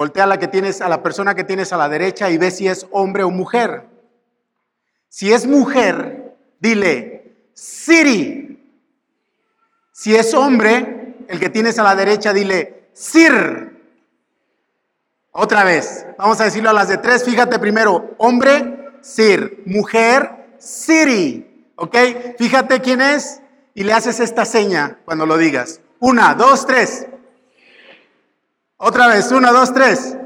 Voltea a la que tienes, a la persona que tienes a la derecha y ve si es hombre o mujer. Si es mujer, dile, Siri. Si es hombre, el que tienes a la derecha, dile, Sir. Otra vez, vamos a decirlo a las de tres. Fíjate primero, hombre, Sir. Mujer, Siri. ¿Ok? Fíjate quién es y le haces esta seña cuando lo digas. Una, dos, tres. Otra vez, una, dos, tres.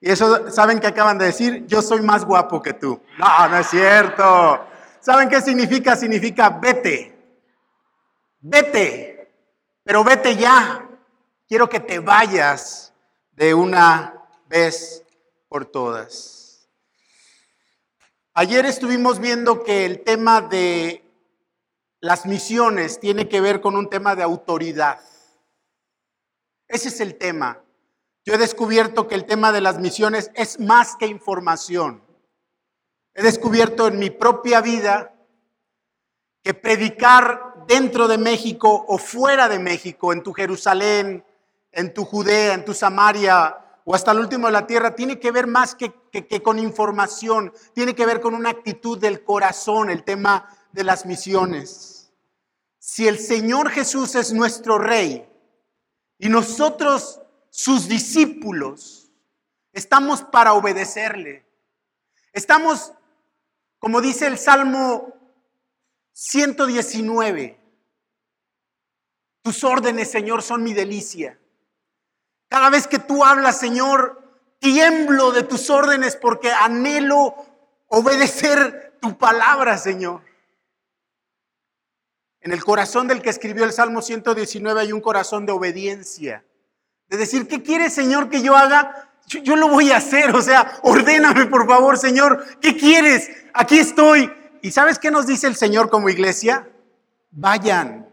Y eso, ¿saben qué acaban de decir? Yo soy más guapo que tú. No, no es cierto. ¿Saben qué significa? Significa vete. Vete. Pero vete ya. Quiero que te vayas de una vez por todas. Ayer estuvimos viendo que el tema de las misiones tiene que ver con un tema de autoridad. Ese es el tema. Yo he descubierto que el tema de las misiones es más que información. He descubierto en mi propia vida que predicar dentro de México o fuera de México, en tu Jerusalén, en tu Judea, en tu Samaria o hasta el último de la tierra, tiene que ver más que, con información, tiene que ver con una actitud del corazón, el tema de las misiones. Si el Señor Jesús es nuestro Rey, y nosotros, sus discípulos, estamos para obedecerle. Estamos, como dice el Salmo 119, tus órdenes, Señor, son mi delicia. Cada vez que tú hablas, Señor, tiemblo de tus órdenes porque anhelo obedecer tu palabra, Señor. En el corazón del que escribió el Salmo 119 hay un corazón de obediencia. De decir, ¿qué quiere Señor que yo haga? Yo, lo voy a hacer. O sea, ordéname por favor, Señor. ¿Qué quieres? Aquí estoy. ¿Y sabes qué nos dice el Señor como iglesia? Vayan.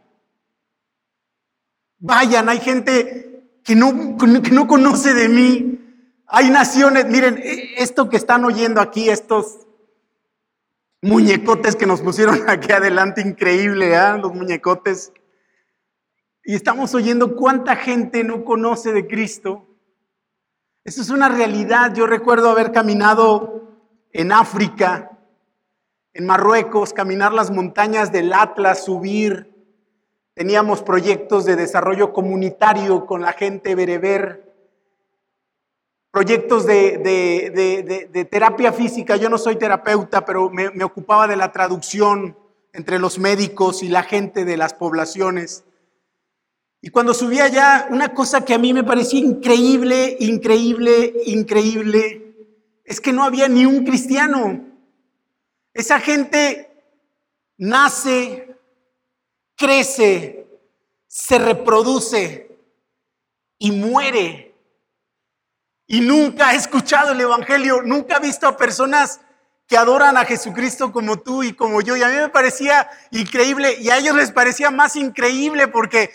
Vayan. Hay gente que no, que no conoce de mí. Hay naciones. Miren, e, esto que están oyendo aquí, estos muñecotes que nos pusieron aquí adelante, increíble, ¿eh? los muñecotes. Y estamos oyendo cuánta gente no conoce de Cristo. Eso es una realidad. Yo recuerdo haber caminado en África, en Marruecos, caminar las montañas del Atlas, subir. Teníamos proyectos de desarrollo comunitario con la gente bereber proyectos de, terapia física. Yo no soy terapeuta, pero me, ocupaba de la traducción entre los médicos y la gente de las poblaciones. Y cuando subí allá, una cosa que a mí me parecía increíble, increíble, increíble, es que no había ni un cristiano. Esa gente nace, crece, se reproduce y muere y nunca he escuchado el Evangelio, nunca he visto a personas que adoran a Jesucristo como tú y como yo. Y a mí me parecía increíble y a ellos les parecía más increíble porque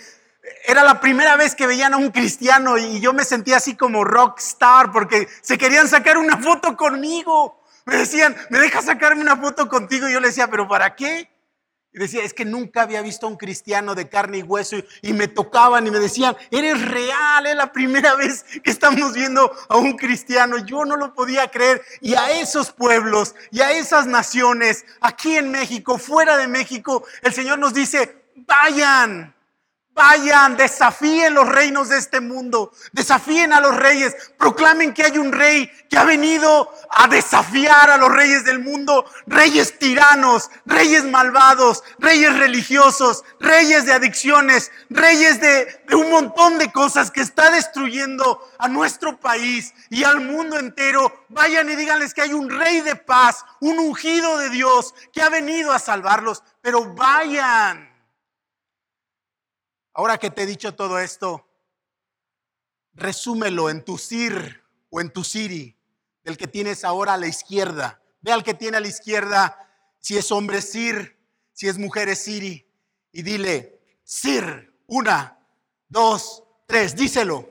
era la primera vez que veían a un cristiano y yo me sentía así como rockstar porque se querían sacar una foto conmigo. Me decían, ¿me dejas sacarme una foto contigo? Y yo le decía, ¿pero para qué? Y decía, es que nunca había visto a un cristiano de carne y hueso y, me tocaban y me decían, eres real, es la primera vez que estamos viendo a un cristiano. Yo no lo podía creer. Y a esos pueblos y a esas naciones, aquí en México, fuera de México, el Señor nos dice, vayan, Vayan, desafíen los reinos de este mundo, desafíen a los reyes, proclamen que hay un rey que ha venido a desafiar a los reyes del mundo, reyes tiranos, reyes malvados, reyes religiosos, reyes de adicciones, reyes de, un montón de cosas que está destruyendo a nuestro país y al mundo entero. Vayan y díganles que hay un rey de paz, un ungido de Dios que ha venido a salvarlos, pero vayan. Ahora que te he dicho todo esto, resúmelo en tu sir o en tu siri, del que tienes ahora a la izquierda. Ve al que tiene a la izquierda, si es hombre sir, si es mujer es siri, y dile, sir, una, dos, tres, díselo.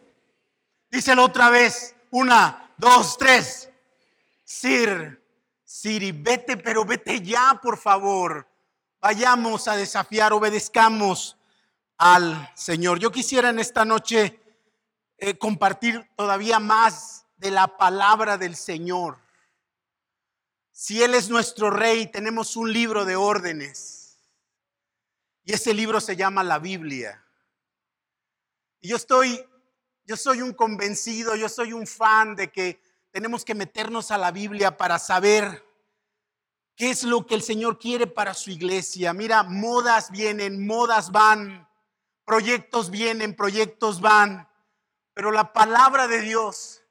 Díselo otra vez, una, dos, tres. Sir, siri, vete, pero vete ya, por favor. Vayamos a desafiar, obedezcamos al Señor. Yo quisiera en esta noche eh, compartir todavía más de la palabra del Señor. Si Él es nuestro rey, tenemos un libro de órdenes. Y ese libro se llama la Biblia. Y yo estoy, yo soy un convencido, yo soy un fan de que tenemos que meternos a la Biblia para saber qué es lo que el Señor quiere para su iglesia. Mira, modas vienen, modas van, proyectos vienen, proyectos van, pero la palabra de Dios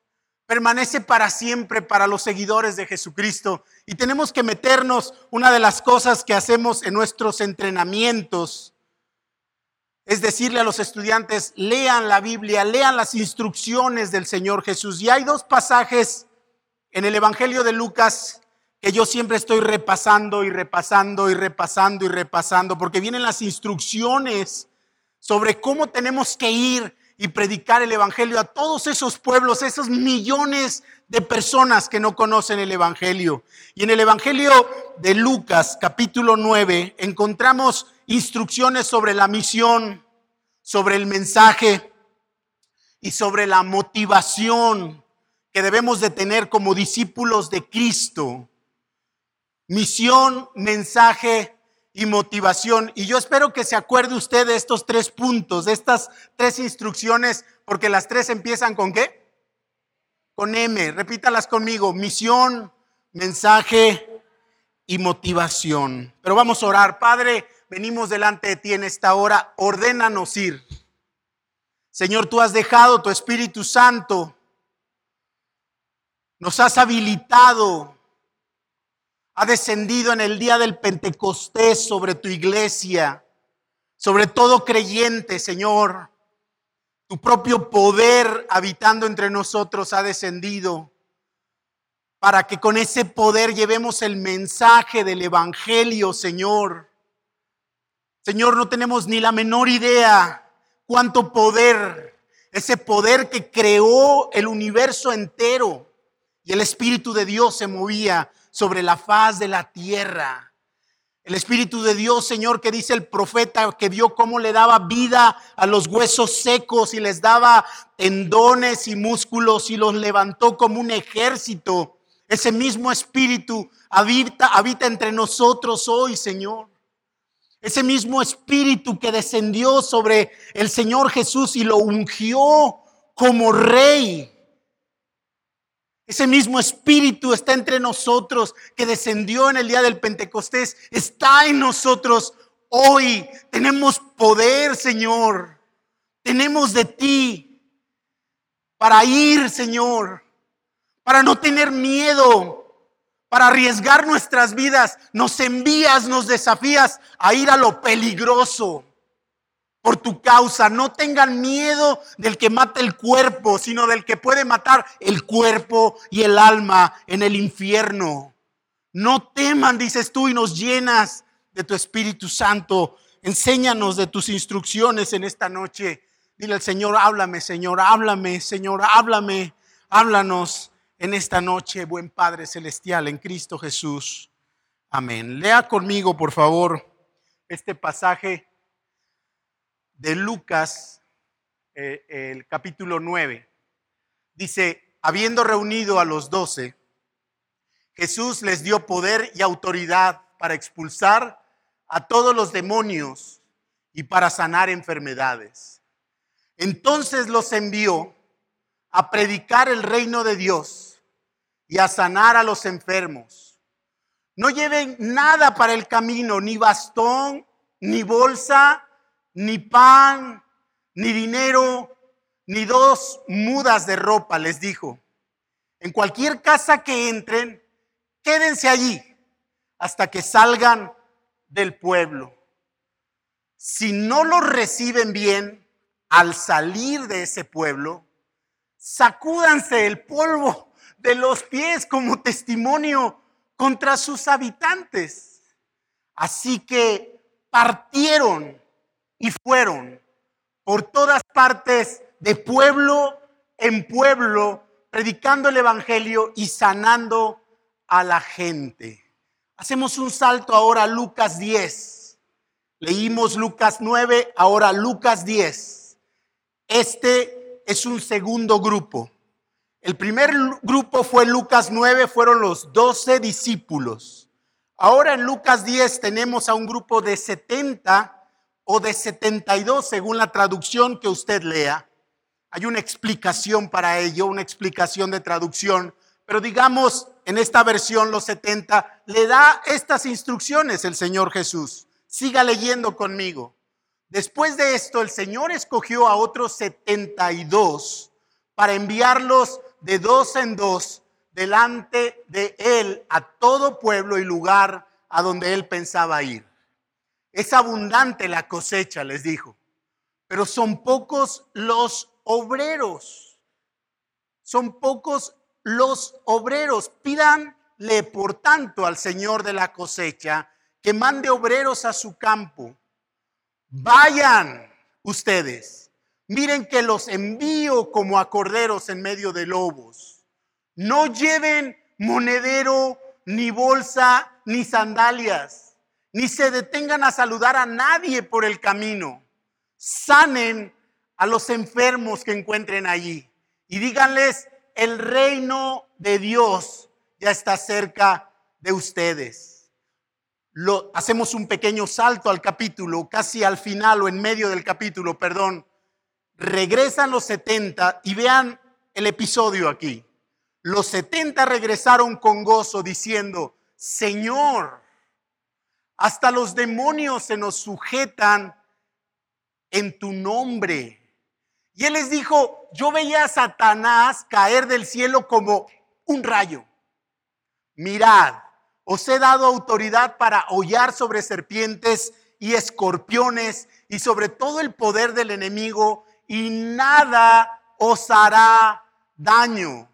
permanece para siempre para los seguidores de Jesucristo. Y tenemos que meternos, una de las cosas que hacemos en nuestros entrenamientos, es decirle a los estudiantes, lean la Biblia, lean las instrucciones del Señor Jesús. Y hay dos pasajes en el Evangelio de Lucas que yo siempre estoy repasando y repasando y repasando y repasando, porque vienen las instrucciones sobre cómo tenemos que ir y predicar el Evangelio a todos esos pueblos, esos millones de personas que no conocen el Evangelio. Y en el Evangelio de Lucas, capítulo 9, encontramos instrucciones sobre la misión, sobre el mensaje y sobre la motivación que debemos de tener como discípulos de Cristo. Misión, mensaje y motivación. Y yo espero que se acuerde usted de estos tres puntos, de estas tres instrucciones, porque las tres empiezan con qué? Con M. Repítalas conmigo. Misión, mensaje y motivación. Pero vamos a orar. Padre, venimos delante de ti en esta hora. Ordénanos ir. Señor, tú has dejado tu Espíritu Santo. Nos has habilitado ha descendido en el día del Pentecostés sobre tu iglesia, sobre todo creyente, Señor. Tu propio poder habitando entre nosotros ha descendido para que con ese poder llevemos el mensaje del Evangelio, Señor. Señor, no tenemos ni la menor idea cuánto poder, ese poder que creó el universo entero y el Espíritu de Dios se movía sobre la faz de la tierra. El Espíritu de Dios, Señor, que dice el profeta que vio cómo le daba vida a los huesos secos y les daba tendones y músculos y los levantó como un ejército. Ese mismo Espíritu habita, habita entre nosotros hoy, Señor. Ese mismo Espíritu que descendió sobre el Señor Jesús y lo ungió como rey ese mismo espíritu está entre nosotros que descendió en el día del Pentecostés. Está en nosotros hoy. Tenemos poder, Señor. Tenemos de ti para ir, Señor. Para no tener miedo. Para arriesgar nuestras vidas. Nos envías, nos desafías a ir a lo peligroso por tu causa. No tengan miedo del que mata el cuerpo, sino del que puede matar el cuerpo y el alma en el infierno. No teman, dices tú, y nos llenas de tu Espíritu Santo. Enséñanos de tus instrucciones en esta noche. Dile al Señor, háblame, Señor, háblame, Señor, háblame, háblanos en esta noche, buen Padre Celestial, en Cristo Jesús. Amén. Lea conmigo, por favor, este pasaje de Lucas, eh, el capítulo 9. Dice, habiendo reunido a los doce, Jesús les dio poder y autoridad para expulsar a todos los demonios y para sanar enfermedades. Entonces los envió a predicar el reino de Dios y a sanar a los enfermos. No lleven nada para el camino, ni bastón, ni bolsa, ni pan, ni dinero, ni dos mudas de ropa, les dijo. En cualquier casa que entren, quédense allí hasta que salgan del pueblo. Si no los reciben bien al salir de ese pueblo, sacúdanse el polvo de los pies como testimonio contra sus habitantes. Así que partieron y fueron por todas partes de pueblo en pueblo, predicando el Evangelio y sanando a la gente. Hacemos un salto ahora a Lucas 10. Leímos Lucas 9, ahora Lucas 10. Este es un segundo grupo. El primer grupo fue Lucas 9, fueron los 12 discípulos. Ahora en Lucas 10 tenemos a un grupo de 70 o de 72 según la traducción que usted lea. Hay una explicación para ello, una explicación de traducción, pero digamos en esta versión los 70 le da estas instrucciones el Señor Jesús. Siga leyendo conmigo. Después de esto, el Señor escogió a otros 72 para enviarlos de dos en dos delante de Él a todo pueblo y lugar a donde Él pensaba ir. Es abundante la cosecha, les dijo, pero son pocos los obreros. Son pocos los obreros. Pídanle, por tanto, al Señor de la cosecha que mande obreros a su campo. Vayan ustedes. Miren que los envío como a corderos en medio de lobos. No lleven monedero, ni bolsa, ni sandalias, ni se detengan a saludar a nadie por el camino. Sanen a los enfermos que encuentren allí y díganles, el reino de Dios ya está cerca de ustedes. Lo, hacemos un pequeño salto al capítulo, casi al final o en medio del capítulo, perdón. Regresan los 70 y vean el episodio aquí. Los 70 regresaron con gozo diciendo, Señor, hasta los demonios se nos sujetan en tu nombre. Y él les dijo, yo veía a Satanás caer del cielo como un rayo. Mirad, os he dado autoridad para hollar sobre serpientes y escorpiones y sobre todo el poder del enemigo y nada os hará daño.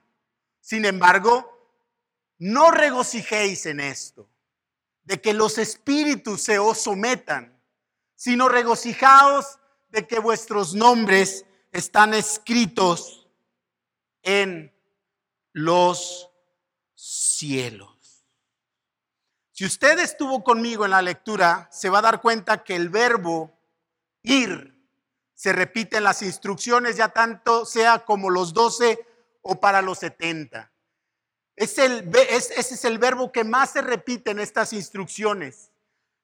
Sin embargo, no regocijéis en esto, de que los espíritus se os sometan, sino regocijaos de que vuestros nombres están escritos en los cielos. Si usted estuvo conmigo en la lectura, se va a dar cuenta que el verbo ir se repite en las instrucciones, ya tanto sea como los doce o para los setenta. Es el, ese es el verbo que más se repite en estas instrucciones.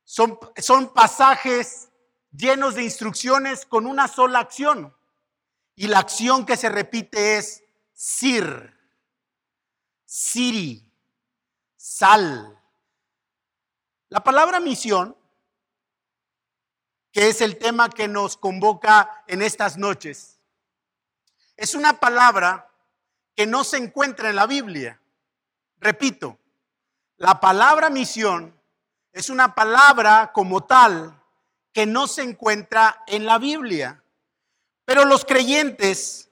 Son, son pasajes llenos de instrucciones con una sola acción. Y la acción que se repite es sir, siri, sal. La palabra misión, que es el tema que nos convoca en estas noches, es una palabra que no se encuentra en la Biblia. Repito, la palabra misión es una palabra como tal que no se encuentra en la Biblia. Pero los creyentes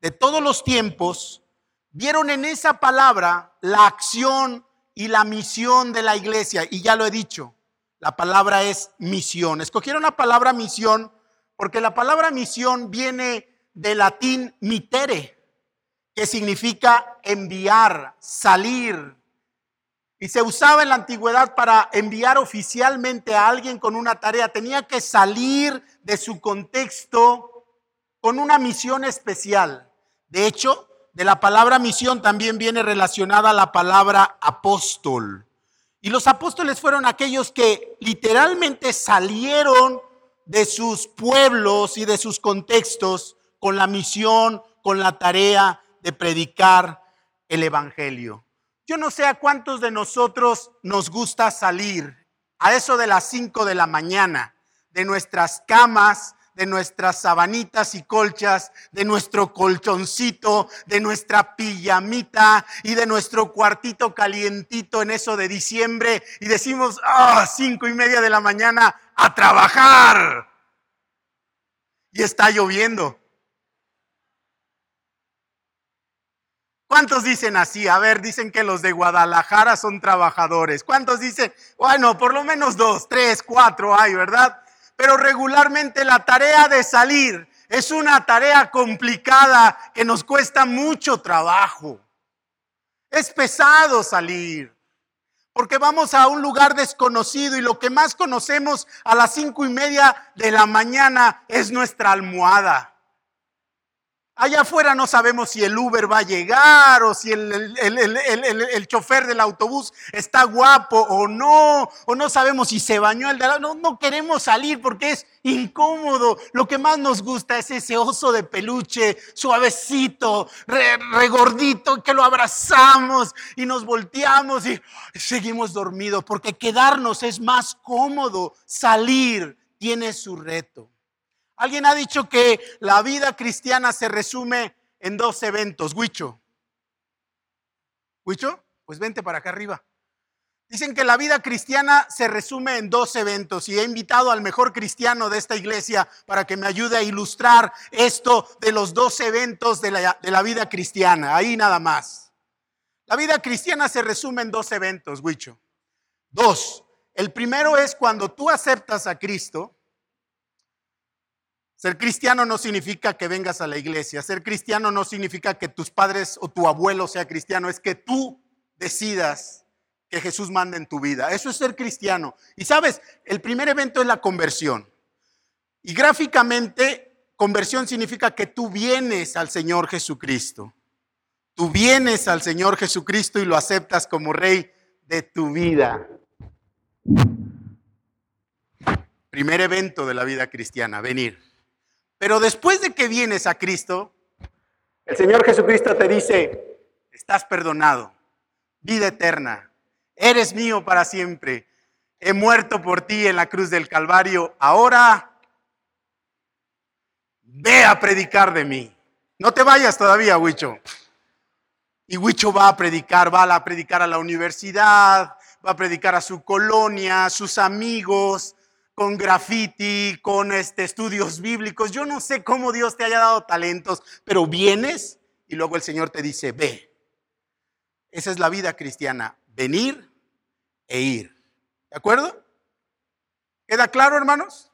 de todos los tiempos vieron en esa palabra la acción y la misión de la iglesia. Y ya lo he dicho, la palabra es misión. Escogieron la palabra misión porque la palabra misión viene del latín mitere, que significa enviar, salir. Y se usaba en la antigüedad para enviar oficialmente a alguien con una tarea. Tenía que salir de su contexto con una misión especial. De hecho, de la palabra misión también viene relacionada la palabra apóstol. Y los apóstoles fueron aquellos que literalmente salieron de sus pueblos y de sus contextos con la misión, con la tarea de predicar el Evangelio. Yo no sé a cuántos de nosotros nos gusta salir a eso de las 5 de la mañana de nuestras camas, de nuestras sabanitas y colchas, de nuestro colchoncito, de nuestra pijamita y de nuestro cuartito calientito en eso de diciembre y decimos, ah, cinco y media de la mañana a trabajar. Y está lloviendo. ¿Cuántos dicen así? A ver, dicen que los de Guadalajara son trabajadores. ¿Cuántos dicen? Bueno, por lo menos dos, tres, cuatro hay, ¿verdad? pero regularmente la tarea de salir es una tarea complicada que nos cuesta mucho trabajo. Es pesado salir, porque vamos a un lugar desconocido y lo que más conocemos a las cinco y media de la mañana es nuestra almohada. Allá afuera no sabemos si el Uber va a llegar o si el, chofer del autobús está guapo o no, o no sabemos si se bañó el de no, no queremos salir porque es incómodo. Lo que más nos gusta es ese oso de peluche, suavecito, regordito, que lo abrazamos y nos volteamos y seguimos dormidos porque quedarnos es más cómodo. Salir tiene su reto. Alguien ha dicho que la vida cristiana se resume en dos eventos. Huicho. ¿Huicho? Pues vente para acá arriba. Dicen que la vida cristiana se resume en dos eventos y he invitado al mejor cristiano de esta iglesia para que me ayude a ilustrar esto de los dos eventos de la, de la vida cristiana. Ahí nada más. La vida cristiana se resume en dos eventos, Huicho. Dos. El primero es cuando tú aceptas a Cristo ser cristiano no significa que vengas a la iglesia. Ser cristiano no significa que tus padres o tu abuelo sea cristiano. Es que tú decidas que Jesús mande en tu vida. Eso es ser cristiano. Y sabes, el primer evento es la conversión. Y gráficamente, conversión significa que tú vienes al Señor Jesucristo. Tú vienes al Señor Jesucristo y lo aceptas como rey de tu vida. Primer evento de la vida cristiana, venir. Pero después de que vienes a Cristo, el Señor Jesucristo te dice, estás perdonado, vida eterna, eres mío para siempre, he muerto por ti en la cruz del Calvario, ahora ve a predicar de mí. No te vayas todavía, Huicho. Y Huicho va a predicar, va a predicar a la universidad, va a predicar a su colonia, a sus amigos, con graffiti, con este, estudios bíblicos. Yo no sé cómo Dios te haya dado talentos, pero vienes y luego el Señor te dice, ve. Esa es la vida cristiana, venir e ir. ¿De acuerdo? ¿Queda claro, hermanos?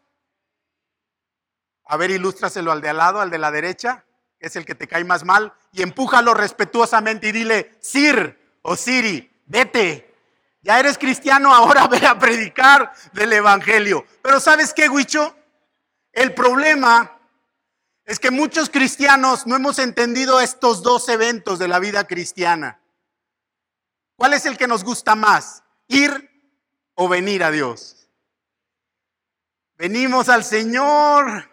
A ver, ilústraselo al de al lado, al de la derecha, que es el que te cae más mal, y empújalo respetuosamente y dile, Sir o Siri, vete, ya eres cristiano, ahora ve a predicar del Evangelio. Pero ¿sabes qué, Huicho? El problema es que muchos cristianos no hemos entendido estos dos eventos de la vida cristiana. ¿Cuál es el que nos gusta más? ¿Ir o venir a Dios? Venimos al Señor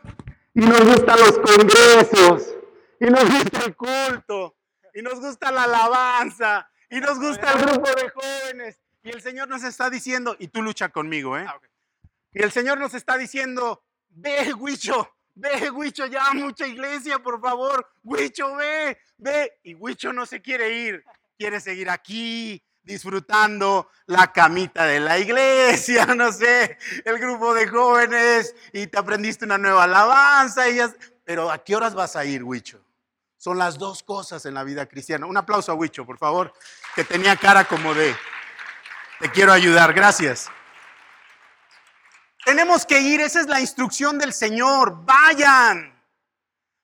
y nos gustan los congresos, y nos gusta el culto, y nos gusta la alabanza, y nos gusta el grupo de jóvenes, y el Señor nos está diciendo, y tú lucha conmigo, ¿eh? Ah, y el Señor nos está diciendo, ve, Huicho, ve, Huicho, ya mucha iglesia, por favor. Huicho, ve, ve. Y Huicho no se quiere ir, quiere seguir aquí, disfrutando la camita de la iglesia, no sé, el grupo de jóvenes, y te aprendiste una nueva alabanza. Y Pero ¿a qué horas vas a ir, Huicho? Son las dos cosas en la vida cristiana. Un aplauso a Huicho, por favor, que tenía cara como de... Te quiero ayudar, gracias. Tenemos que ir, esa es la instrucción del Señor. Vayan,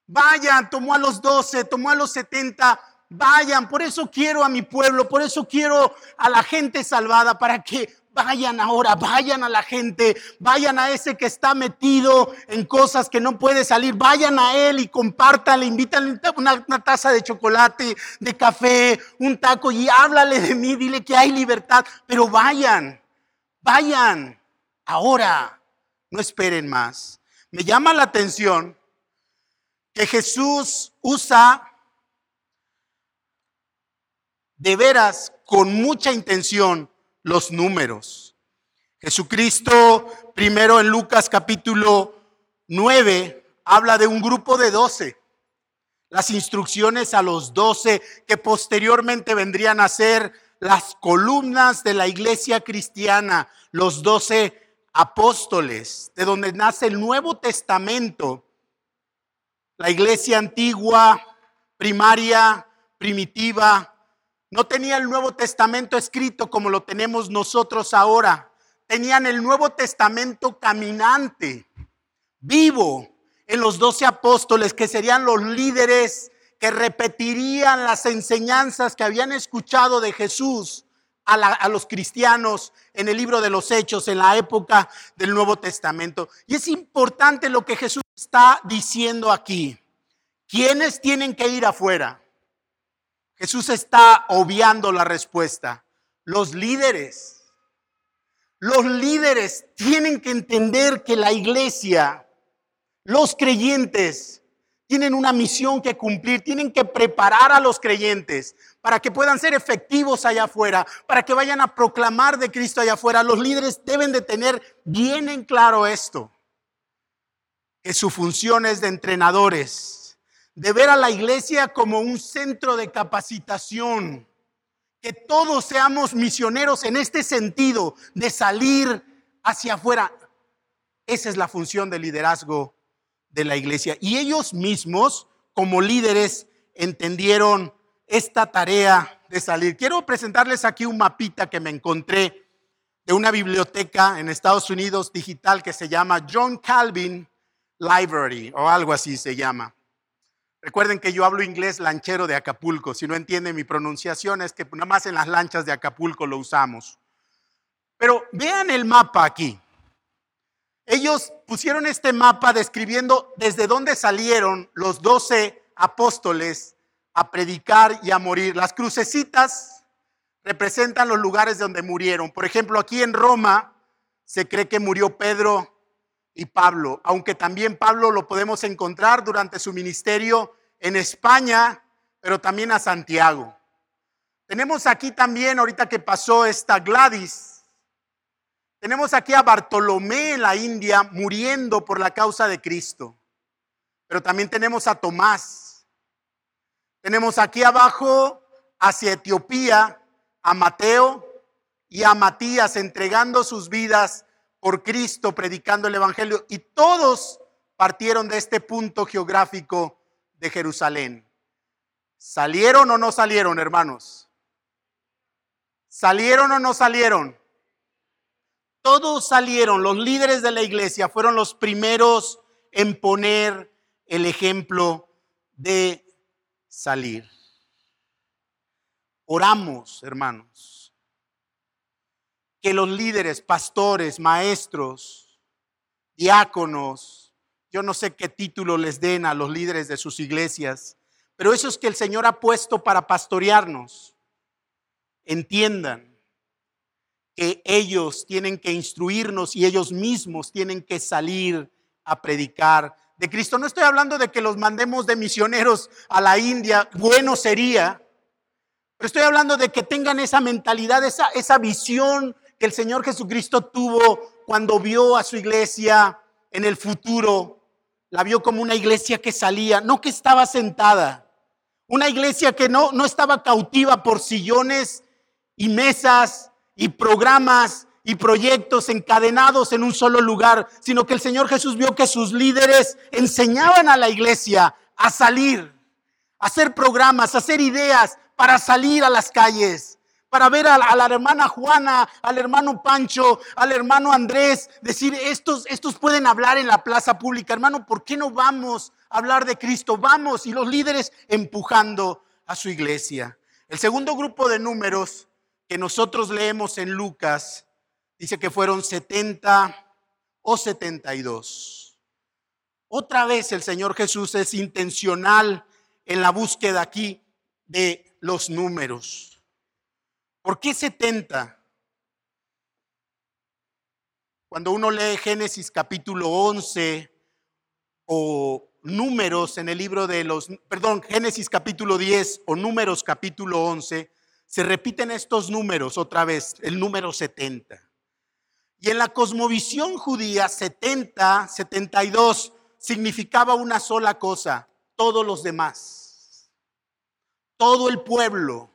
vayan, tomó a los 12, tomó a los 70, vayan. Por eso quiero a mi pueblo, por eso quiero a la gente salvada, para que vayan ahora, vayan a la gente, vayan a ese que está metido en cosas que no puede salir, vayan a él y compártanle, invítanle una, una, taza de chocolate, de café, un taco y háblale de mí, dile que hay libertad, pero vayan, vayan ahora, no esperen más. Me llama la atención que Jesús usa de veras con mucha intención los números. Jesucristo, primero en Lucas capítulo 9, habla de un grupo de doce. Las instrucciones a los doce que posteriormente vendrían a ser las columnas de la iglesia cristiana, los doce apóstoles, de donde nace el Nuevo Testamento, la iglesia antigua, primaria, primitiva, no tenía el Nuevo Testamento escrito como lo tenemos nosotros ahora. Tenían el Nuevo Testamento caminante, vivo, en los doce apóstoles, que serían los líderes que repetirían las enseñanzas que habían escuchado de Jesús a, los cristianos en el libro de los Hechos, en la época del Nuevo Testamento. Y es importante lo que Jesús está diciendo aquí. ¿quiénes tienen que ir afuera? Jesús está obviando la respuesta. Los líderes. Los líderes tienen que entender que la iglesia, los creyentes, tienen una misión que cumplir, tienen que preparar a los creyentes para que puedan ser efectivos allá afuera, para que vayan a proclamar de Cristo allá afuera. Los líderes deben de tener bien en claro esto, que su función es de entrenadores, de ver a la iglesia como un centro de capacitación, que todos seamos misioneros en este sentido, de salir hacia afuera. Esa es la función del liderazgo de la iglesia. Y ellos mismos, como líderes, entendieron esta tarea de salir. Quiero presentarles aquí un mapita que me encontré de una biblioteca en Estados Unidos digital que se llama John Calvin Library o algo así se llama. Recuerden que yo hablo inglés lanchero de Acapulco. Si no entienden mi pronunciación es que nada más en las lanchas de Acapulco lo usamos. Pero vean el mapa aquí. Ellos pusieron este mapa describiendo desde dónde salieron los doce apóstoles a predicar y a morir. Las crucecitas representan los lugares donde murieron. Por ejemplo, aquí en Roma se cree que murió Pedro y Pablo, aunque también Pablo lo podemos encontrar durante su ministerio en España, pero también a Santiago. Tenemos aquí también, ahorita que pasó esta Gladys, tenemos aquí a Bartolomé en la India muriendo por la causa de Cristo. Pero también tenemos a Tomás. Tenemos aquí abajo hacia Etiopía a Mateo y a Matías entregando sus vidas por Cristo, predicando el Evangelio. Y todos partieron de este punto geográfico de Jerusalén. ¿Salieron o no salieron, hermanos? ¿Salieron o no salieron? Todos salieron, los líderes de la iglesia fueron los primeros en poner el ejemplo de salir. Oramos, hermanos, que los líderes, pastores, maestros, diáconos, yo no sé qué título les den a los líderes de sus iglesias, pero esos que el Señor ha puesto para pastorearnos, entiendan que ellos tienen que instruirnos y ellos mismos tienen que salir a predicar de Cristo. No estoy hablando de que los mandemos de misioneros a la India, bueno sería, pero estoy hablando de que tengan esa mentalidad, esa, esa visión que el Señor Jesucristo tuvo cuando vio a su iglesia en el futuro. La vio como una iglesia que salía, no que estaba sentada. Una iglesia que no, no estaba cautiva por sillones y mesas y programas y proyectos encadenados en un solo lugar, sino que el Señor Jesús vio que sus líderes enseñaban a la iglesia a salir, a hacer programas, a hacer ideas para salir a las calles, para ver a, la hermana Juana, al hermano Pancho, al hermano Andrés, decir, estos, estos pueden hablar en la plaza pública, hermano, ¿por qué no vamos a hablar de Cristo? Vamos, y los líderes empujando a su iglesia. El segundo grupo de números que nosotros leemos en Lucas, dice que fueron 70 o 72. Otra vez el Señor Jesús es intencional en la búsqueda aquí de los números. ¿Por qué 70? Cuando uno lee Génesis capítulo 11 o números en el libro de los, perdón, Génesis capítulo 10 o números capítulo 11, se repiten estos números otra vez, el número 70. Y en la cosmovisión judía, 70, 72 significaba una sola cosa, todos los demás, todo el pueblo,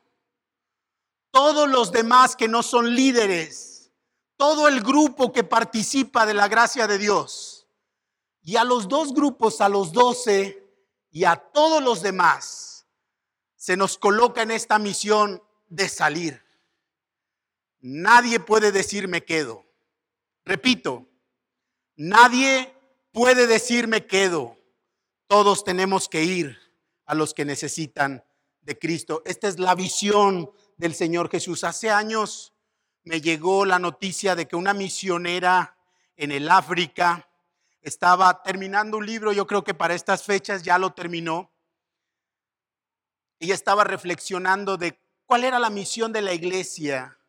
todos los demás que no son líderes, todo el grupo que participa de la gracia de Dios. Y a los dos grupos, a los doce y a todos los demás, se nos coloca en esta misión de salir. Nadie puede decir me quedo. Repito, nadie puede decir me quedo. Todos tenemos que ir a los que necesitan de Cristo. Esta es la visión del Señor Jesús. Hace años me llegó la noticia de que una misionera en el África estaba terminando un libro, yo creo que para estas fechas ya lo terminó, ella estaba reflexionando de cuál era la misión de la iglesia.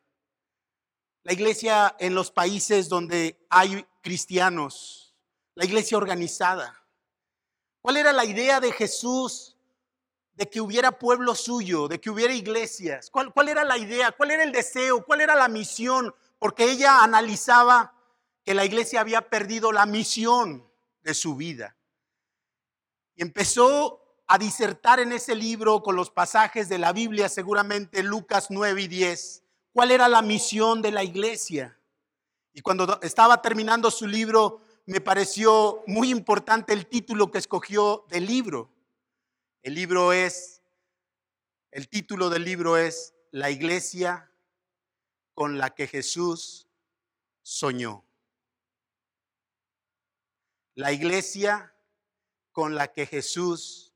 La iglesia en los países donde hay cristianos, la iglesia organizada. ¿Cuál era la idea de Jesús de que hubiera pueblo suyo, de que hubiera iglesias? ¿Cuál, ¿Cuál, era la idea? ¿Cuál era el deseo? ¿Cuál era la misión? Porque ella analizaba que la iglesia había perdido la misión de su vida. Y empezó a disertar en ese libro con los pasajes de la Biblia, seguramente Lucas 9 y 10, cuál era la misión de la iglesia. Y cuando estaba terminando su libro, me pareció muy importante el título que escogió del libro. El libro es, el título del libro es La iglesia con la que Jesús soñó. La iglesia con la que Jesús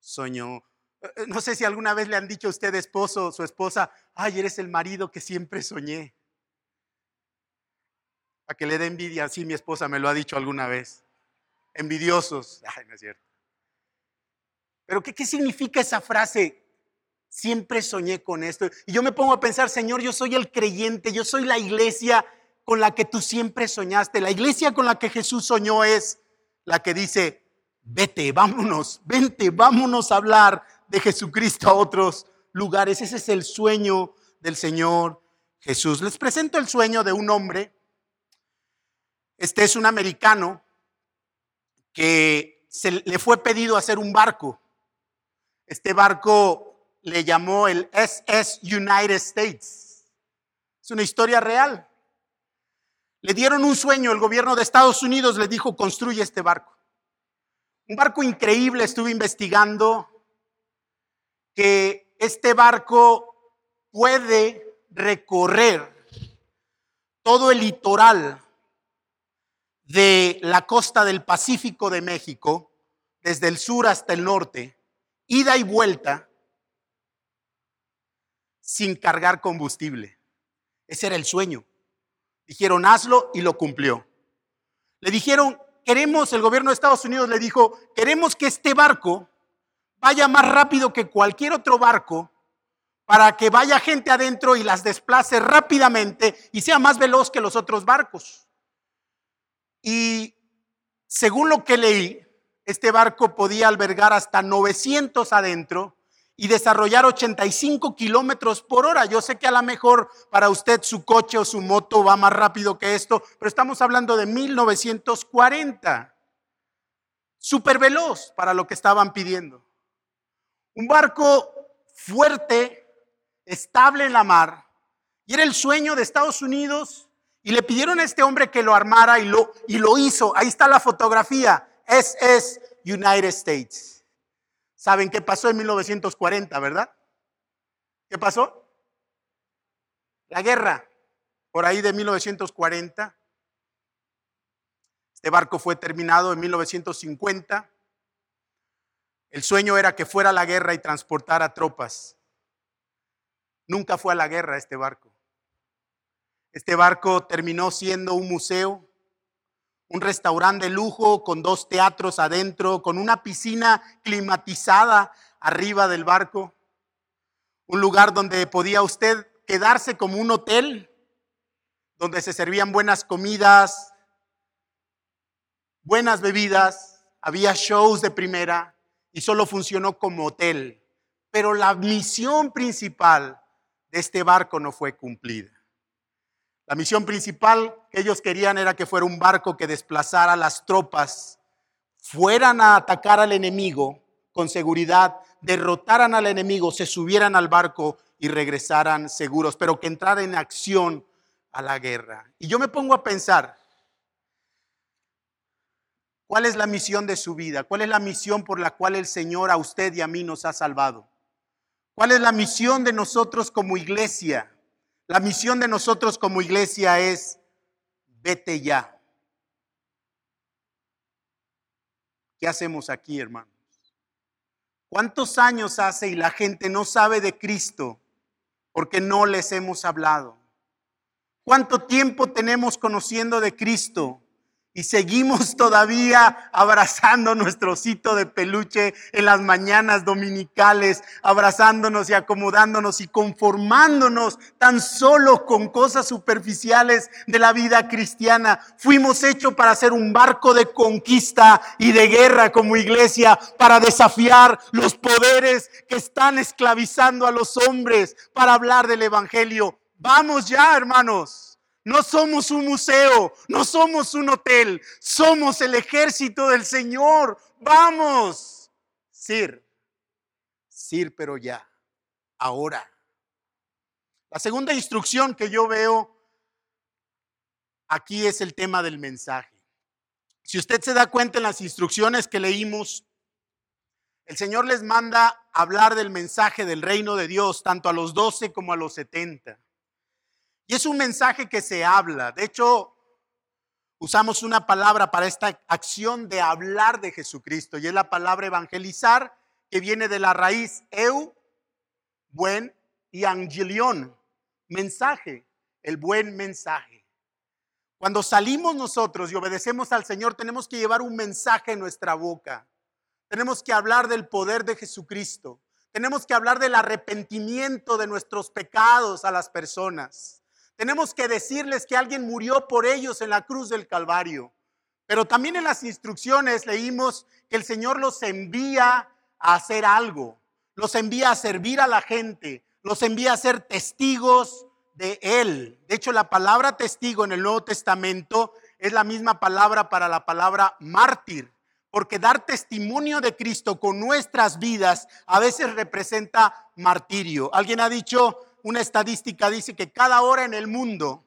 soñó. Eh, eh, no sé si alguna vez le han dicho a usted, esposo, su esposa, ay, eres el marido que siempre soñé. A que le dé envidia, sí, mi esposa me lo ha dicho alguna vez. Envidiosos, ay, no es cierto. Pero ¿qué, qué significa esa frase? Siempre soñé con esto. Y yo me pongo a pensar, Señor, yo soy el creyente, yo soy la iglesia con la que tú siempre soñaste. La iglesia con la que Jesús soñó es la que dice, vete, vámonos, vente, vámonos a hablar de Jesucristo a otros lugares. Ese es el sueño del Señor Jesús. Les presento el sueño de un hombre. Este es un americano que se le fue pedido hacer un barco. Este barco le llamó el SS United States. Es una historia real. Le dieron un sueño, el gobierno de Estados Unidos le dijo, construye este barco. Un barco increíble, estuve investigando que este barco puede recorrer todo el litoral de la costa del Pacífico de México, desde el sur hasta el norte, ida y vuelta, sin cargar combustible. Ese era el sueño. Dijeron, hazlo y lo cumplió. Le dijeron, queremos, el gobierno de Estados Unidos le dijo, queremos que este barco vaya más rápido que cualquier otro barco para que vaya gente adentro y las desplace rápidamente y sea más veloz que los otros barcos. Y según lo que leí, este barco podía albergar hasta 900 adentro y desarrollar 85 kilómetros por hora. Yo sé que a lo mejor para usted su coche o su moto va más rápido que esto, pero estamos hablando de 1940. Súper veloz para lo que estaban pidiendo. Un barco fuerte, estable en la mar, y era el sueño de Estados Unidos. Y le pidieron a este hombre que lo armara y lo, y lo hizo. Ahí está la fotografía. Es, United States. ¿Saben qué pasó en 1940, verdad? ¿Qué pasó? La guerra, por ahí de 1940. Este barco fue terminado en 1950. El sueño era que fuera a la guerra y transportara tropas. Nunca fue a la guerra este barco. Este barco terminó siendo un museo un restaurante de lujo con dos teatros adentro, con una piscina climatizada arriba del barco, un lugar donde podía usted quedarse como un hotel, donde se servían buenas comidas, buenas bebidas, había shows de primera y solo funcionó como hotel. Pero la misión principal de este barco no fue cumplida. La misión principal que ellos querían era que fuera un barco que desplazara a las tropas, fueran a atacar al enemigo con seguridad, derrotaran al enemigo, se subieran al barco y regresaran seguros, pero que entrara en acción a la guerra. Y yo me pongo a pensar, ¿cuál es la misión de su vida? ¿Cuál es la misión por la cual el Señor a usted y a mí nos ha salvado? ¿Cuál es la misión de nosotros como iglesia? La misión de nosotros como iglesia es, vete ya. ¿Qué hacemos aquí, hermanos? ¿Cuántos años hace y la gente no sabe de Cristo porque no les hemos hablado? ¿Cuánto tiempo tenemos conociendo de Cristo Y seguimos todavía abrazando nuestro osito de peluche en las mañanas dominicales, abrazándonos y acomodándonos y conformándonos tan solo con cosas superficiales de la vida cristiana. Fuimos hechos para ser un barco de conquista y de guerra como iglesia, para desafiar los poderes que están esclavizando a los hombres, para hablar del Evangelio. Vamos ya, hermanos. No somos un museo, no somos un hotel, somos el ejército del Señor. Vamos, Sir, Sir, pero ya, ahora. La segunda instrucción que yo veo aquí es el tema del mensaje. Si usted se da cuenta en las instrucciones que leímos, el Señor les manda hablar del mensaje del reino de Dios, tanto a los doce como a los setenta. Y es un mensaje que se habla. De hecho, usamos una palabra para esta acción de hablar de Jesucristo y es la palabra evangelizar que viene de la raíz eu, buen, y angelion, mensaje, el buen mensaje. Cuando salimos nosotros y obedecemos al Señor, tenemos que llevar un mensaje en nuestra boca. Tenemos que hablar del poder de Jesucristo. Tenemos que hablar del arrepentimiento de nuestros pecados a las personas. Tenemos que decirles que alguien murió por ellos en la cruz del Calvario. Pero también en las instrucciones leímos que el Señor los envía a hacer algo, los envía a servir a la gente, los envía a ser testigos de Él. De hecho, la palabra testigo en el Nuevo Testamento es la misma palabra para la palabra mártir, porque dar testimonio de Cristo con nuestras vidas a veces representa martirio. Alguien ha dicho, una estadística dice que cada hora en el mundo,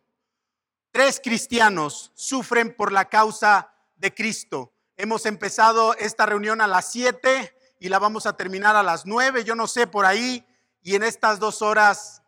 tres cristianos sufren por la causa de Cristo. Hemos empezado esta reunión a las siete y la vamos a terminar a las nueve, yo no sé por ahí, y en estas dos horas,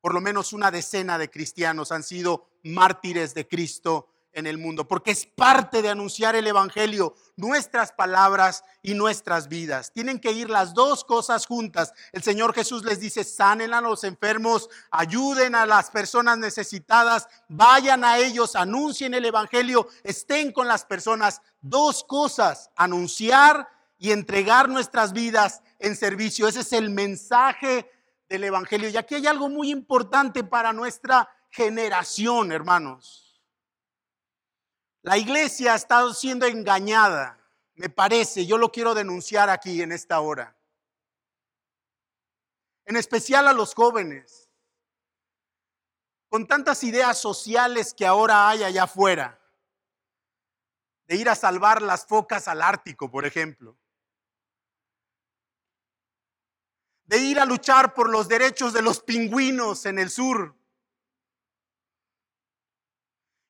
por lo menos una decena de cristianos han sido mártires de Cristo en el mundo, porque es parte de anunciar el Evangelio, nuestras palabras y nuestras vidas. Tienen que ir las dos cosas juntas. El Señor Jesús les dice, sanen a los enfermos, ayuden a las personas necesitadas, vayan a ellos, anuncien el Evangelio, estén con las personas. Dos cosas, anunciar y entregar nuestras vidas en servicio. Ese es el mensaje del Evangelio. Y aquí hay algo muy importante para nuestra generación, hermanos. La iglesia ha estado siendo engañada, me parece, yo lo quiero denunciar aquí en esta hora. En especial a los jóvenes, con tantas ideas sociales que ahora hay allá afuera, de ir a salvar las focas al Ártico, por ejemplo. de ir a luchar por los derechos de los pingüinos en el sur.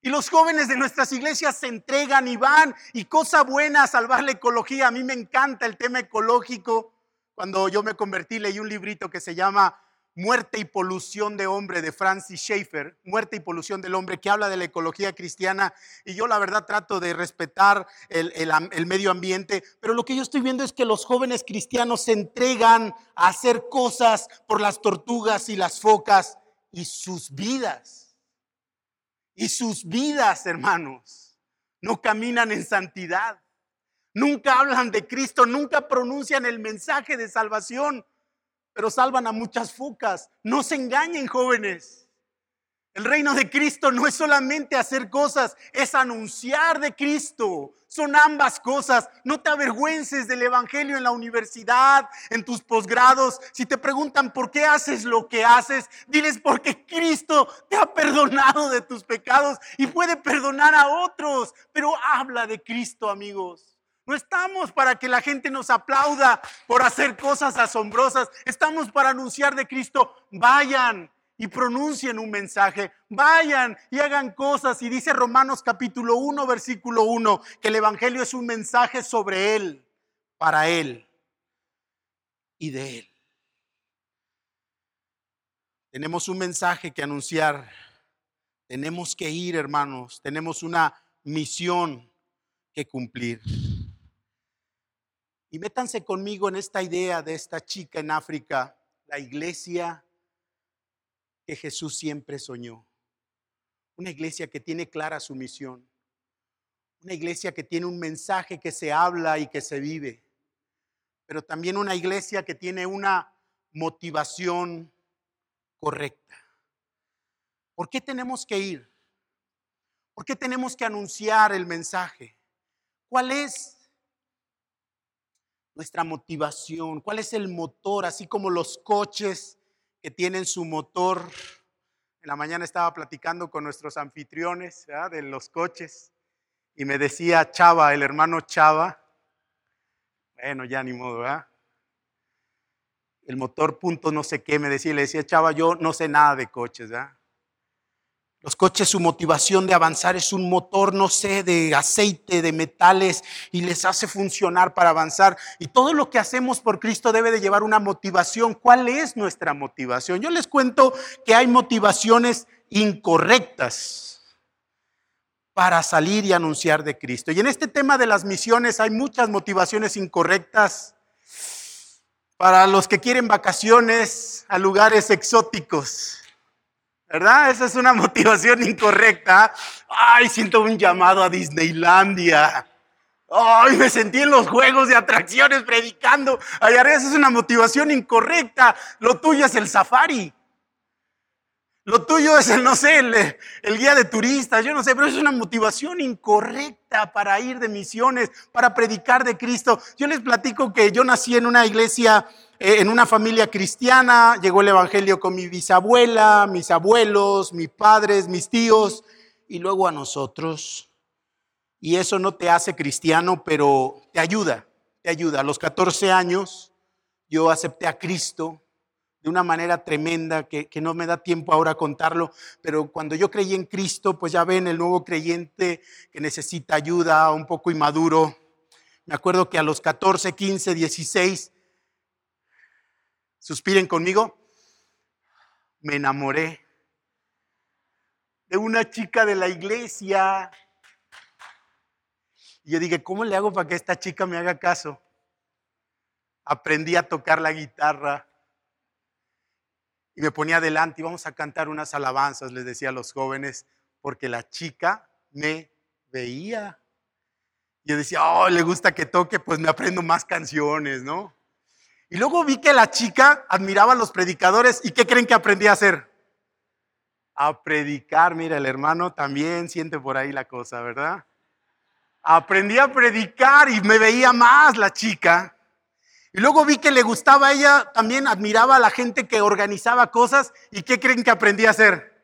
Y los jóvenes de nuestras iglesias se entregan y van y cosa buena salvar la ecología. A mí me encanta el tema ecológico. Cuando yo me convertí leí un librito que se llama Muerte y polución de hombre de Francis Schaeffer, Muerte y polución del hombre, que habla de la ecología cristiana. Y yo la verdad trato de respetar el, el, medio ambiente, pero lo que yo estoy viendo es que los jóvenes cristianos se entregan a hacer cosas por las tortugas y las focas y sus vidas y sus vidas, hermanos, no caminan en santidad. Nunca hablan de Cristo, nunca pronuncian el mensaje de salvación, pero salvan a muchas focas. No se engañen, jóvenes. El reino de Cristo no es solamente hacer cosas, es anunciar de Cristo. Son ambas cosas. No te avergüences del Evangelio en la universidad, en tus posgrados. Si te preguntan por qué haces lo que haces, diles porque Cristo te ha perdonado de tus pecados y puede perdonar a otros. Pero habla de Cristo, amigos. No estamos para que la gente nos aplauda por hacer cosas asombrosas. Estamos para anunciar de Cristo. Vayan, y pronuncien un mensaje, vayan y hagan cosas. Y dice Romanos capítulo 1, versículo 1, que el Evangelio es un mensaje sobre Él, para Él y de Él. Tenemos un mensaje que anunciar. Tenemos que ir, hermanos. Tenemos una misión que cumplir. Y métanse conmigo en esta idea de esta chica en África, la iglesia que Jesús siempre soñó. Una iglesia que tiene clara su misión. Una iglesia que tiene un mensaje que se habla y que se vive. Pero también una iglesia que tiene una motivación correcta. ¿Por qué tenemos que ir? ¿Por qué tenemos que anunciar el mensaje? ¿Cuál es nuestra motivación? ¿Cuál es el motor? Así como los coches que tienen su motor. En la mañana estaba platicando con nuestros anfitriones de los coches y me decía Chava, el hermano Chava, bueno, ya ni modo, ¿verdad? El motor punto no sé qué, me decía, le decía Chava, yo no sé nada de coches, ¿verdad? Los coches, su motivación de avanzar es un motor, no sé, de aceite, de metales, y les hace funcionar para avanzar. Y todo lo que hacemos por Cristo debe de llevar una motivación. ¿Cuál es nuestra motivación? Yo les cuento que hay motivaciones incorrectas para salir y anunciar de Cristo. Y en este tema de las misiones hay muchas motivaciones incorrectas para los que quieren vacaciones a lugares exóticos ¿Verdad? Esa es una motivación incorrecta. Ay, siento un llamado a Disneylandia. Ay, me sentí en los juegos de atracciones predicando. Ay, esa es una motivación incorrecta. Lo tuyo es el safari. Lo tuyo es el, no sé, el, el, guía de turistas, yo no sé, pero es una motivación incorrecta para ir de misiones, para predicar de Cristo. Yo les platico que yo nací en una iglesia en una familia cristiana, llegó el Evangelio con mi bisabuela, mis abuelos, mis padres, mis tíos y luego a nosotros. Y eso no te hace cristiano, pero te ayuda, te ayuda. A los 14 años yo acepté a Cristo de una manera tremenda que, que, no me da tiempo ahora contarlo, pero cuando yo creí en Cristo, pues ya ven el nuevo creyente que necesita ayuda, un poco inmaduro. Me acuerdo que a los 14, 15, 16 Suspiren conmigo. Me enamoré de una chica de la iglesia. Y yo dije, ¿cómo le hago para que esta chica me haga caso? Aprendí a tocar la guitarra y me ponía adelante y vamos a cantar unas alabanzas, les decía a los jóvenes, porque la chica me veía. Y yo decía, oh, le gusta que toque, pues me aprendo más canciones, ¿no? Y luego vi que la chica admiraba a los predicadores y ¿qué creen que aprendí a hacer? A predicar. Mira, el hermano también siente por ahí la cosa, ¿verdad? Aprendí a predicar y me veía más la chica. Y luego vi que le gustaba a ella, también admiraba a la gente que organizaba cosas. ¿Y qué creen que aprendí a hacer?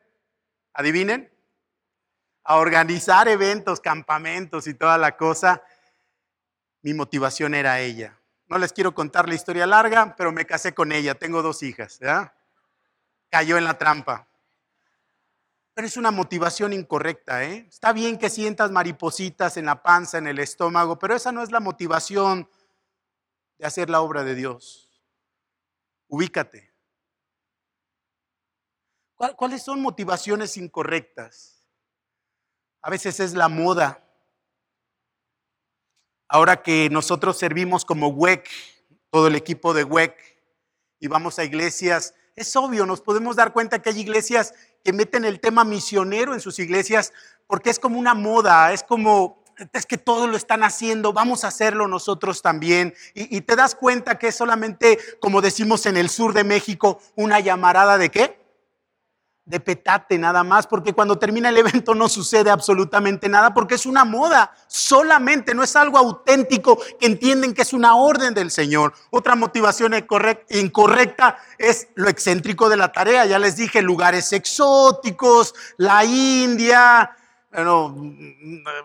¿Adivinen? A organizar eventos, campamentos y toda la cosa. Mi motivación era ella. No les quiero contar la historia larga, pero me casé con ella, tengo dos hijas, ¿ya? Cayó en la trampa. Pero es una motivación incorrecta, ¿eh? Está bien que sientas maripositas en la panza, en el estómago, pero esa no es la motivación de hacer la obra de Dios. Ubícate. ¿Cuáles son motivaciones incorrectas? A veces es la moda. Ahora que nosotros servimos como WEC, todo el equipo de WEC, y vamos a iglesias, es obvio, nos podemos dar cuenta que hay iglesias que meten el tema misionero en sus iglesias porque es como una moda, es como, es que todo lo están haciendo, vamos a hacerlo nosotros también. Y, y te das cuenta que es solamente, como decimos en el sur de México, una llamarada de qué? De petate nada más, porque cuando termina el evento no sucede absolutamente nada, porque es una moda solamente, no es algo auténtico que entienden que es una orden del Señor. Otra motivación incorrecta es lo excéntrico de la tarea, ya les dije, lugares exóticos, la India, bueno,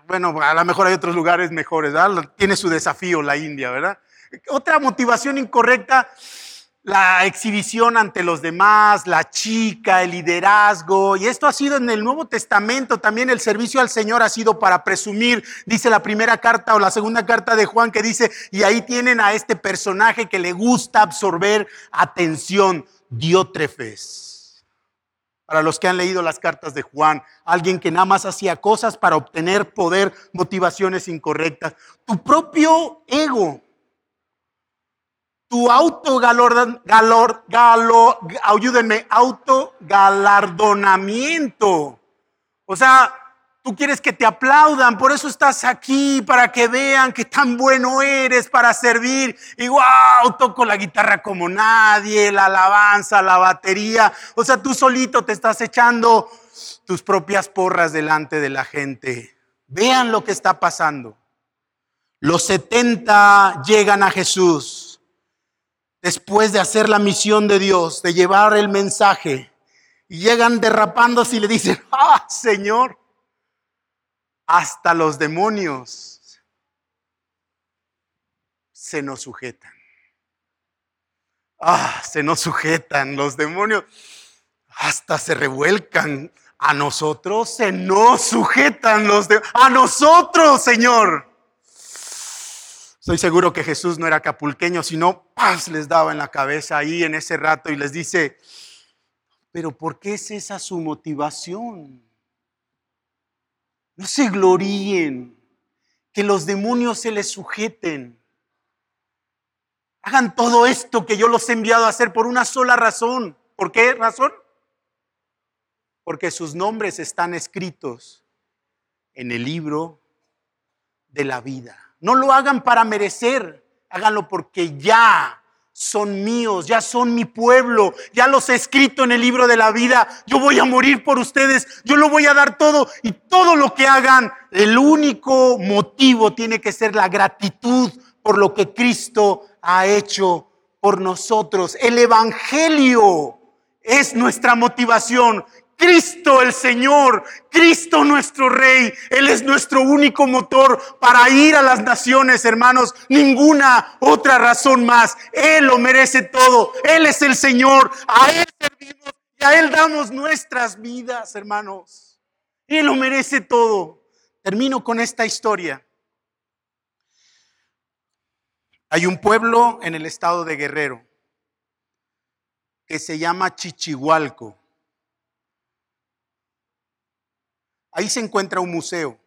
bueno a lo mejor hay otros lugares mejores, ¿verdad? Tiene su desafío la India, ¿verdad? Otra motivación incorrecta la exhibición ante los demás, la chica, el liderazgo. Y esto ha sido en el Nuevo Testamento. También el servicio al Señor ha sido para presumir, dice la primera carta o la segunda carta de Juan que dice, y ahí tienen a este personaje que le gusta absorber atención, Diótrefes. Para los que han leído las cartas de Juan, alguien que nada más hacía cosas para obtener poder, motivaciones incorrectas. Tu propio ego tu auto galor, galor, ayúdenme, autogalardonamiento. O sea, Tú quieres que te aplaudan, por eso estás aquí, para que vean que tan bueno eres para servir. Y wow, toco la guitarra como nadie, la alabanza, la batería. O sea, tú solito te estás echando tus propias porras delante de la gente. Vean lo que está pasando. Los 70 llegan a Jesús después de hacer la misión de Dios, de llevar el mensaje. Y llegan derrapándose y le dicen, ah, Señor, hasta los demonios se nos sujetan. Ah, se nos sujetan los demonios. Hasta se revuelcan. A nosotros se nos sujetan los demonios. A nosotros, Señor. Estoy seguro que Jesús no era capulqueño, sino paz les daba en la cabeza ahí en ese rato y les dice, pero ¿por qué es esa su motivación? No se gloríen, que los demonios se les sujeten. Hagan todo esto que yo los he enviado a hacer por una sola razón. ¿Por qué razón? Porque sus nombres están escritos en el libro de la vida. No lo hagan para merecer, háganlo porque ya son míos, ya son mi pueblo, ya los he escrito en el libro de la vida, yo voy a morir por ustedes, yo lo voy a dar todo y todo lo que hagan, el único motivo tiene que ser la gratitud por lo que Cristo ha hecho por nosotros. El Evangelio es nuestra motivación Cristo el Señor, Cristo nuestro Rey, Él es nuestro único motor para ir a las naciones, hermanos. Ninguna otra razón más. Él lo merece todo. Él es el Señor. A Él servimos y a Él damos nuestras vidas, hermanos. Él lo merece todo. Termino con esta historia. Hay un pueblo en el estado de Guerrero que se llama Chichihualco. Ahí se encuentra un museo,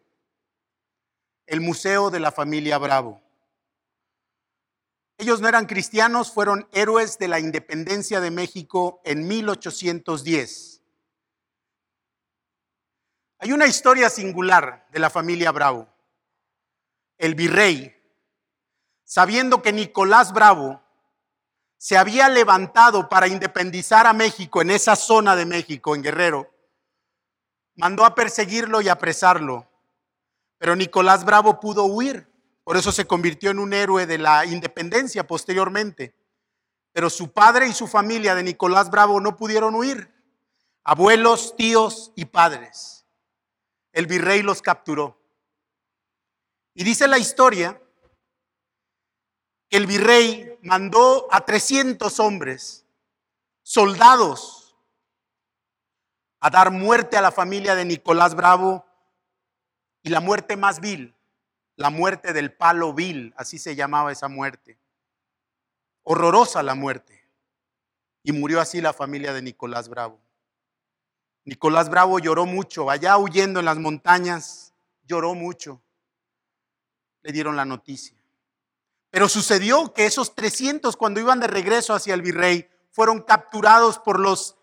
el Museo de la Familia Bravo. Ellos no eran cristianos, fueron héroes de la independencia de México en 1810. Hay una historia singular de la familia Bravo. El virrey, sabiendo que Nicolás Bravo se había levantado para independizar a México en esa zona de México, en Guerrero, mandó a perseguirlo y apresarlo. Pero Nicolás Bravo pudo huir, por eso se convirtió en un héroe de la independencia posteriormente. Pero su padre y su familia de Nicolás Bravo no pudieron huir. Abuelos, tíos y padres. El virrey los capturó. Y dice la historia que el virrey mandó a 300 hombres, soldados, a dar muerte a la familia de Nicolás Bravo y la muerte más vil, la muerte del palo vil, así se llamaba esa muerte. Horrorosa la muerte. Y murió así la familia de Nicolás Bravo. Nicolás Bravo lloró mucho, allá huyendo en las montañas, lloró mucho. Le dieron la noticia. Pero sucedió que esos 300 cuando iban de regreso hacia el virrey fueron capturados por los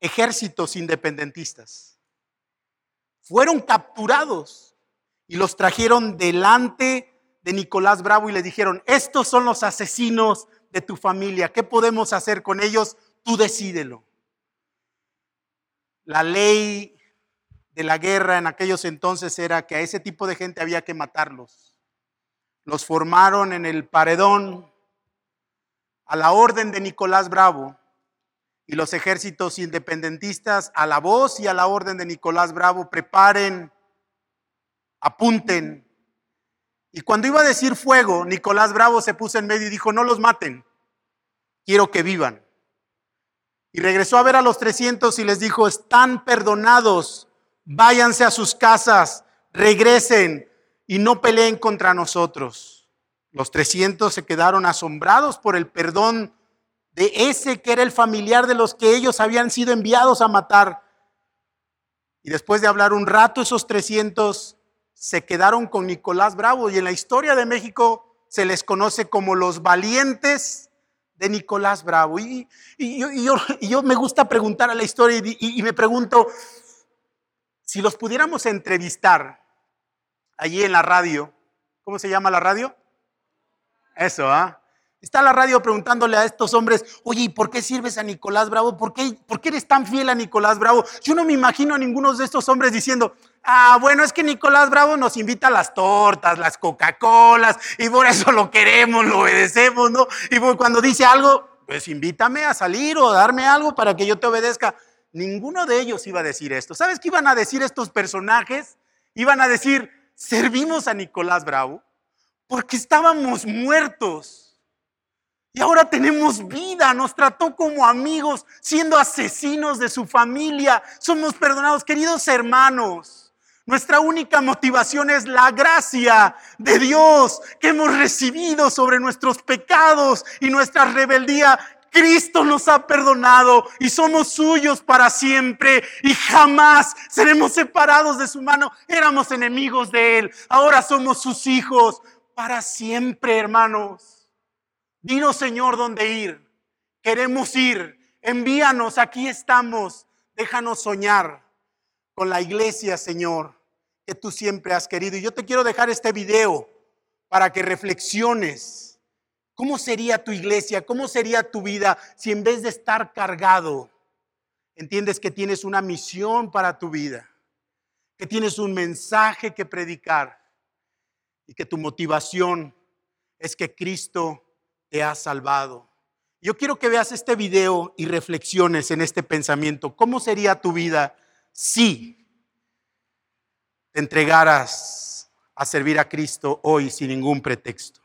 ejércitos independentistas. Fueron capturados y los trajeron delante de Nicolás Bravo y le dijeron, estos son los asesinos de tu familia, ¿qué podemos hacer con ellos? Tú decídelo. La ley de la guerra en aquellos entonces era que a ese tipo de gente había que matarlos. Los formaron en el paredón a la orden de Nicolás Bravo y los ejércitos independentistas a la voz y a la orden de Nicolás Bravo, preparen, apunten. Y cuando iba a decir fuego, Nicolás Bravo se puso en medio y dijo, no los maten, quiero que vivan. Y regresó a ver a los 300 y les dijo, están perdonados, váyanse a sus casas, regresen y no peleen contra nosotros. Los 300 se quedaron asombrados por el perdón de ese que era el familiar de los que ellos habían sido enviados a matar. Y después de hablar un rato, esos 300 se quedaron con Nicolás Bravo y en la historia de México se les conoce como los valientes de Nicolás Bravo. Y, yo, yo, me gusta preguntar a la historia y, y me pregunto, si los pudiéramos entrevistar allí en la radio, ¿cómo se llama la radio? Eso, ¿ah? Está la radio preguntándole a estos hombres, oye, ¿y por qué sirves a Nicolás Bravo? ¿Por qué, ¿Por qué eres tan fiel a Nicolás Bravo? Yo no me imagino a ninguno de estos hombres diciendo, ah, bueno, es que Nicolás Bravo nos invita a las tortas, las Coca-Colas, y por eso lo queremos, lo obedecemos, ¿no? Y cuando dice algo, pues invítame a salir o darme algo para que yo te obedezca. Ninguno de ellos iba a decir esto. ¿Sabes qué iban a decir estos personajes? Iban a decir, servimos a Nicolás Bravo porque estábamos muertos y ahora tenemos vida, nos trató como amigos, siendo asesinos de su familia. Somos perdonados, queridos hermanos. Nuestra única motivación es la gracia de Dios que hemos recibido sobre nuestros pecados y nuestra rebeldía. Cristo nos ha perdonado y somos suyos para siempre y jamás seremos separados de su mano. Éramos enemigos de Él, ahora somos sus hijos para siempre, hermanos. Dinos, Señor, dónde ir. Queremos ir. Envíanos, aquí estamos. Déjanos soñar con la iglesia, Señor, que tú siempre has querido. Y yo te quiero dejar este video para que reflexiones. ¿Cómo sería tu iglesia? ¿Cómo sería tu vida si en vez de estar cargado, entiendes que tienes una misión para tu vida? Que tienes un mensaje que predicar y que tu motivación es que Cristo te ha salvado. Yo quiero que veas este video y reflexiones en este pensamiento. ¿Cómo sería tu vida si te entregaras a servir a Cristo hoy sin ningún pretexto?